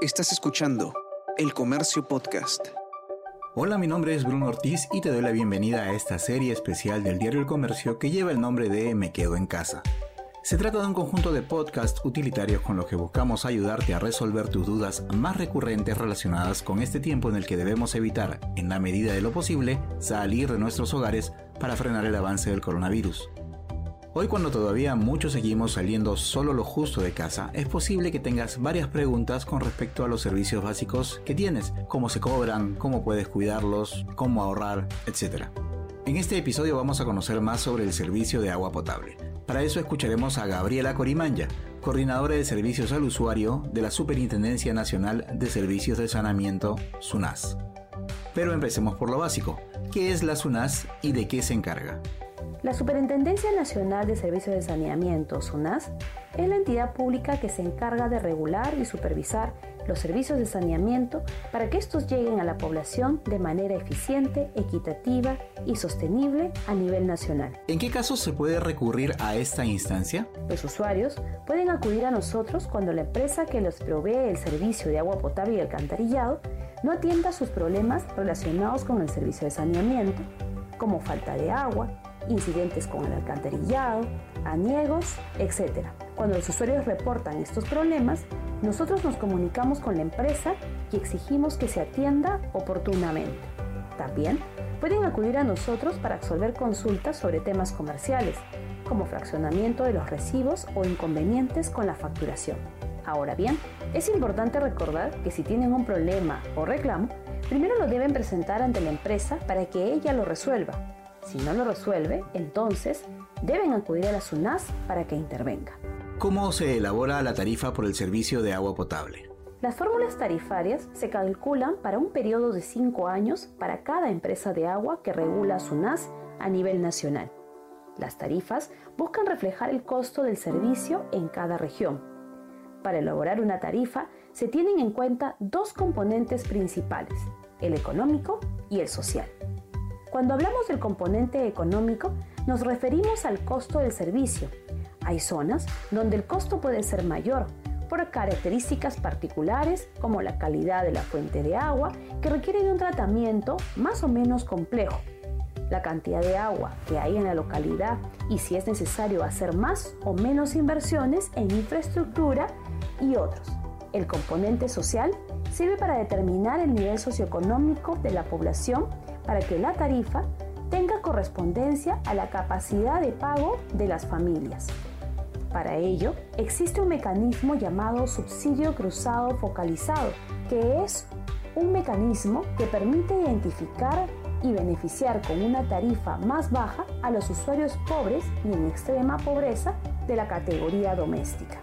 Estás escuchando El Comercio Podcast. Hola, mi nombre es Bruno Ortiz y te doy la bienvenida a esta serie especial del diario El Comercio que lleva el nombre de Me Quedo en Casa. Se trata de un conjunto de podcasts utilitarios con los que buscamos ayudarte a resolver tus dudas más recurrentes relacionadas con este tiempo en el que debemos evitar, en la medida de lo posible, salir de nuestros hogares para frenar el avance del coronavirus. Hoy cuando todavía muchos seguimos saliendo solo lo justo de casa, es posible que tengas varias preguntas con respecto a los servicios básicos que tienes, cómo se cobran, cómo puedes cuidarlos, cómo ahorrar, etc. En este episodio vamos a conocer más sobre el servicio de agua potable. Para eso escucharemos a Gabriela Corimanya, coordinadora de servicios al usuario de la Superintendencia Nacional de Servicios de Saneamiento, SUNAS. Pero empecemos por lo básico. ¿Qué es la SUNAS y de qué se encarga? La Superintendencia Nacional de Servicios de Saneamiento, SUNAS, es la entidad pública que se encarga de regular y supervisar los servicios de saneamiento para que estos lleguen a la población de manera eficiente, equitativa y sostenible a nivel nacional. ¿En qué casos se puede recurrir a esta instancia? Los usuarios pueden acudir a nosotros cuando la empresa que les provee el servicio de agua potable y alcantarillado no atienda sus problemas relacionados con el servicio de saneamiento, como falta de agua, incidentes con el alcantarillado, aniegos, etc. Cuando los usuarios reportan estos problemas, nosotros nos comunicamos con la empresa y exigimos que se atienda oportunamente. También pueden acudir a nosotros para resolver consultas sobre temas comerciales, como fraccionamiento de los recibos o inconvenientes con la facturación. Ahora bien, es importante recordar que si tienen un problema o reclamo, primero lo deben presentar ante la empresa para que ella lo resuelva si no lo resuelve, entonces deben acudir a la SUNAS para que intervenga. ¿Cómo se elabora la tarifa por el servicio de agua potable? Las fórmulas tarifarias se calculan para un periodo de 5 años para cada empresa de agua que regula SUNAS a nivel nacional. Las tarifas buscan reflejar el costo del servicio en cada región. Para elaborar una tarifa se tienen en cuenta dos componentes principales, el económico y el social. Cuando hablamos del componente económico, nos referimos al costo del servicio. Hay zonas donde el costo puede ser mayor por características particulares como la calidad de la fuente de agua que requiere de un tratamiento más o menos complejo, la cantidad de agua que hay en la localidad y si es necesario hacer más o menos inversiones en infraestructura y otros. El componente social sirve para determinar el nivel socioeconómico de la población para que la tarifa tenga correspondencia a la capacidad de pago de las familias. Para ello, existe un mecanismo llamado subsidio cruzado focalizado, que es un mecanismo que permite identificar y beneficiar con una tarifa más baja a los usuarios pobres y en extrema pobreza de la categoría doméstica.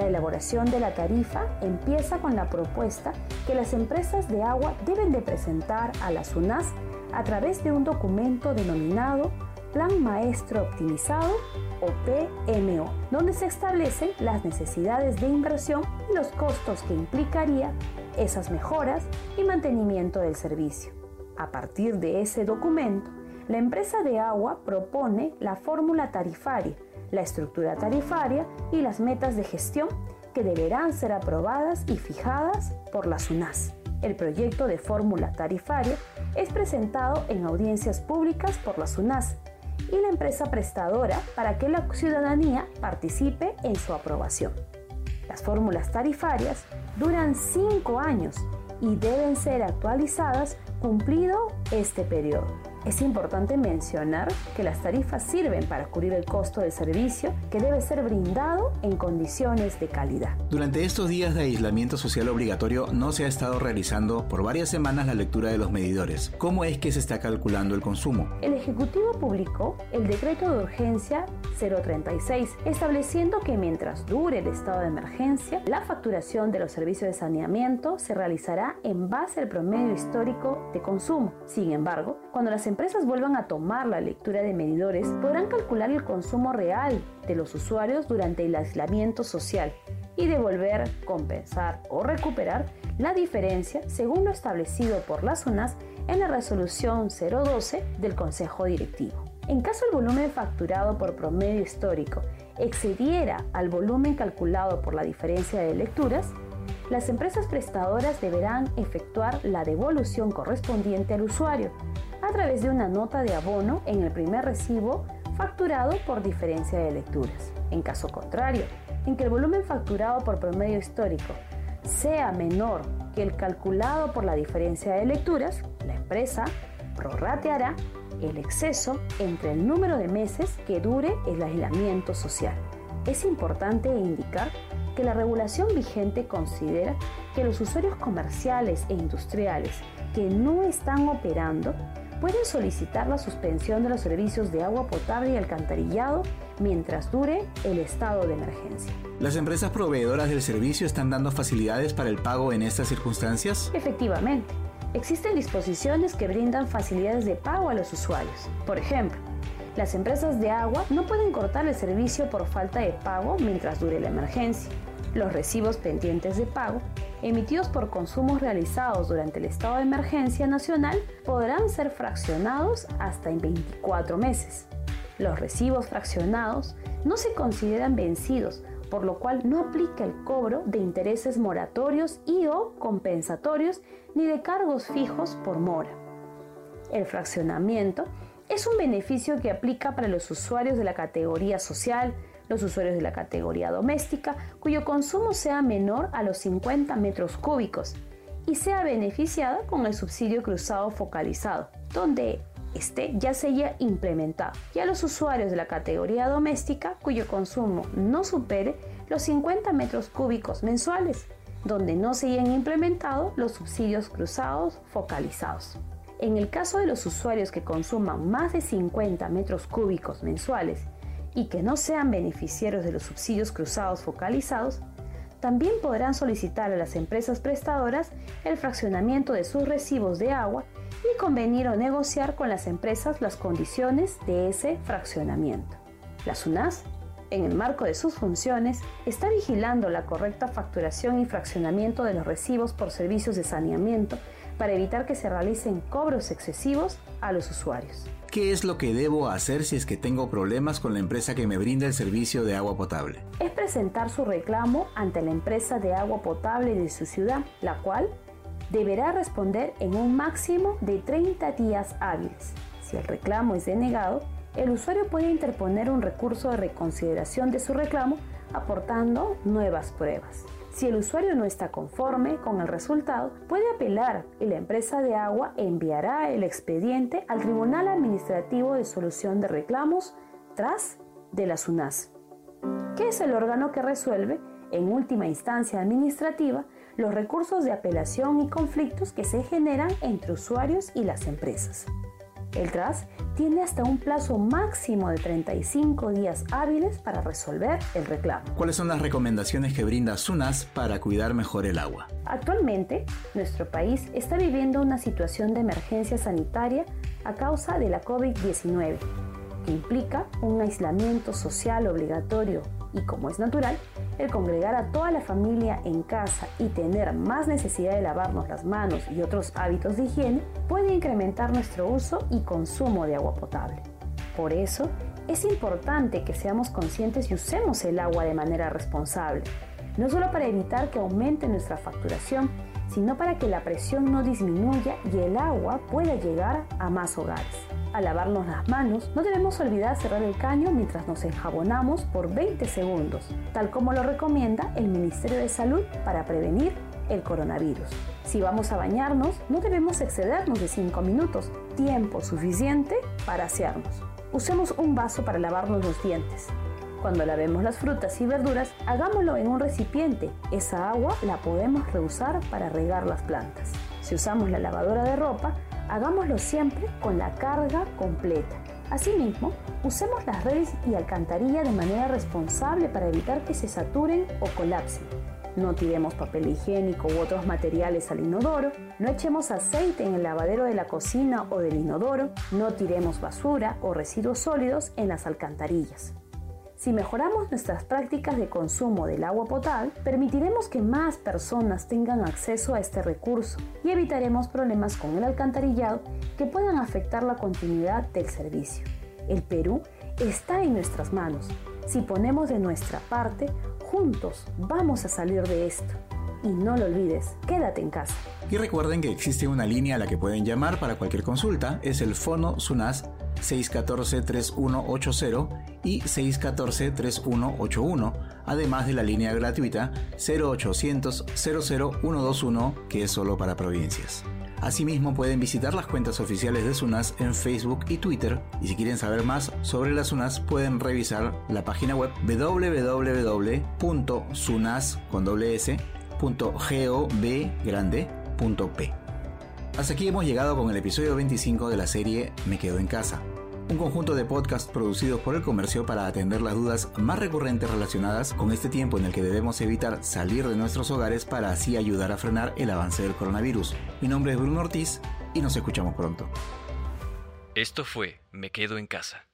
La elaboración de la tarifa empieza con la propuesta que las empresas de agua deben de presentar a la SUNAS a través de un documento denominado Plan Maestro Optimizado o PMO, donde se establecen las necesidades de inversión y los costos que implicaría esas mejoras y mantenimiento del servicio. A partir de ese documento, la empresa de agua propone la fórmula tarifaria la estructura tarifaria y las metas de gestión que deberán ser aprobadas y fijadas por la SUNAS. El proyecto de fórmula tarifaria es presentado en audiencias públicas por la SUNAS y la empresa prestadora para que la ciudadanía participe en su aprobación. Las fórmulas tarifarias duran cinco años y deben ser actualizadas cumplido este periodo. Es importante mencionar que las tarifas sirven para cubrir el costo del servicio que debe ser brindado en condiciones de calidad. Durante estos días de aislamiento social obligatorio no se ha estado realizando por varias semanas la lectura de los medidores. ¿Cómo es que se está calculando el consumo? El Ejecutivo publicó el decreto de urgencia 036, estableciendo que mientras dure el estado de emergencia, la facturación de los servicios de saneamiento se realizará en base al promedio histórico de consumo. Sin embargo, cuando las empresas vuelvan a tomar la lectura de medidores, podrán calcular el consumo real de los usuarios durante el aislamiento social y devolver, compensar o recuperar la diferencia según lo establecido por las zonas en la resolución 012 del Consejo Directivo. En caso el volumen facturado por promedio histórico excediera al volumen calculado por la diferencia de lecturas, las empresas prestadoras deberán efectuar la devolución correspondiente al usuario a través de una nota de abono en el primer recibo facturado por diferencia de lecturas. En caso contrario, en que el volumen facturado por promedio histórico sea menor que el calculado por la diferencia de lecturas, la empresa prorrateará el exceso entre el número de meses que dure el aislamiento social. Es importante indicar que la regulación vigente considera que los usuarios comerciales e industriales que no están operando pueden solicitar la suspensión de los servicios de agua potable y alcantarillado mientras dure el estado de emergencia. ¿Las empresas proveedoras del servicio están dando facilidades para el pago en estas circunstancias? Efectivamente, existen disposiciones que brindan facilidades de pago a los usuarios. Por ejemplo, las empresas de agua no pueden cortar el servicio por falta de pago mientras dure la emergencia. Los recibos pendientes de pago emitidos por consumos realizados durante el estado de emergencia nacional podrán ser fraccionados hasta en 24 meses. Los recibos fraccionados no se consideran vencidos, por lo cual no aplica el cobro de intereses moratorios y o compensatorios ni de cargos fijos por mora. El fraccionamiento es un beneficio que aplica para los usuarios de la categoría social, los usuarios de la categoría doméstica, cuyo consumo sea menor a los 50 metros cúbicos y sea beneficiada con el subsidio cruzado focalizado, donde este ya se haya implementado, y a los usuarios de la categoría doméstica cuyo consumo no supere los 50 metros cúbicos mensuales, donde no se hayan implementado los subsidios cruzados focalizados. En el caso de los usuarios que consuman más de 50 metros cúbicos mensuales y que no sean beneficiarios de los subsidios cruzados focalizados, también podrán solicitar a las empresas prestadoras el fraccionamiento de sus recibos de agua y convenir o negociar con las empresas las condiciones de ese fraccionamiento. La SUNAS, en el marco de sus funciones, está vigilando la correcta facturación y fraccionamiento de los recibos por servicios de saneamiento para evitar que se realicen cobros excesivos a los usuarios. ¿Qué es lo que debo hacer si es que tengo problemas con la empresa que me brinda el servicio de agua potable? Es presentar su reclamo ante la empresa de agua potable de su ciudad, la cual deberá responder en un máximo de 30 días hábiles. Si el reclamo es denegado, el usuario puede interponer un recurso de reconsideración de su reclamo aportando nuevas pruebas. Si el usuario no está conforme con el resultado, puede apelar y la empresa de agua enviará el expediente al Tribunal Administrativo de Solución de Reclamos tras de la SUNAS, que es el órgano que resuelve, en última instancia administrativa, los recursos de apelación y conflictos que se generan entre usuarios y las empresas. El TRAS tiene hasta un plazo máximo de 35 días hábiles para resolver el reclamo. ¿Cuáles son las recomendaciones que brinda SUNAS para cuidar mejor el agua? Actualmente, nuestro país está viviendo una situación de emergencia sanitaria a causa de la COVID-19, que implica un aislamiento social obligatorio y, como es natural, el congregar a toda la familia en casa y tener más necesidad de lavarnos las manos y otros hábitos de higiene puede incrementar nuestro uso y consumo de agua potable. Por eso, es importante que seamos conscientes y usemos el agua de manera responsable, no solo para evitar que aumente nuestra facturación, sino para que la presión no disminuya y el agua pueda llegar a más hogares. Al lavarnos las manos, no debemos olvidar cerrar el caño mientras nos enjabonamos por 20 segundos, tal como lo recomienda el Ministerio de Salud para prevenir el coronavirus. Si vamos a bañarnos, no debemos excedernos de 5 minutos, tiempo suficiente para asearnos. Usemos un vaso para lavarnos los dientes. Cuando lavemos las frutas y verduras, hagámoslo en un recipiente. Esa agua la podemos reusar para regar las plantas. Si usamos la lavadora de ropa, hagámoslo siempre con la carga completa. Asimismo, usemos las redes y alcantarilla de manera responsable para evitar que se saturen o colapsen. No tiremos papel higiénico u otros materiales al inodoro, no echemos aceite en el lavadero de la cocina o del inodoro, no tiremos basura o residuos sólidos en las alcantarillas. Si mejoramos nuestras prácticas de consumo del agua potable, permitiremos que más personas tengan acceso a este recurso y evitaremos problemas con el alcantarillado que puedan afectar la continuidad del servicio. El Perú está en nuestras manos. Si ponemos de nuestra parte, juntos vamos a salir de esto. Y no lo olvides, quédate en casa. Y recuerden que existe una línea a la que pueden llamar para cualquier consulta, es el Fono SUNAS 614-3180 y 614-3181, además de la línea gratuita 0800 00121 que es solo para provincias. Asimismo pueden visitar las cuentas oficiales de SUNAS en Facebook y Twitter y si quieren saber más sobre la SUNAS pueden revisar la página web www.sunas.gov.p. Hasta aquí hemos llegado con el episodio 25 de la serie Me Quedo en Casa, un conjunto de podcasts producidos por el comercio para atender las dudas más recurrentes relacionadas con este tiempo en el que debemos evitar salir de nuestros hogares para así ayudar a frenar el avance del coronavirus. Mi nombre es Bruno Ortiz y nos escuchamos pronto. Esto fue Me Quedo en Casa.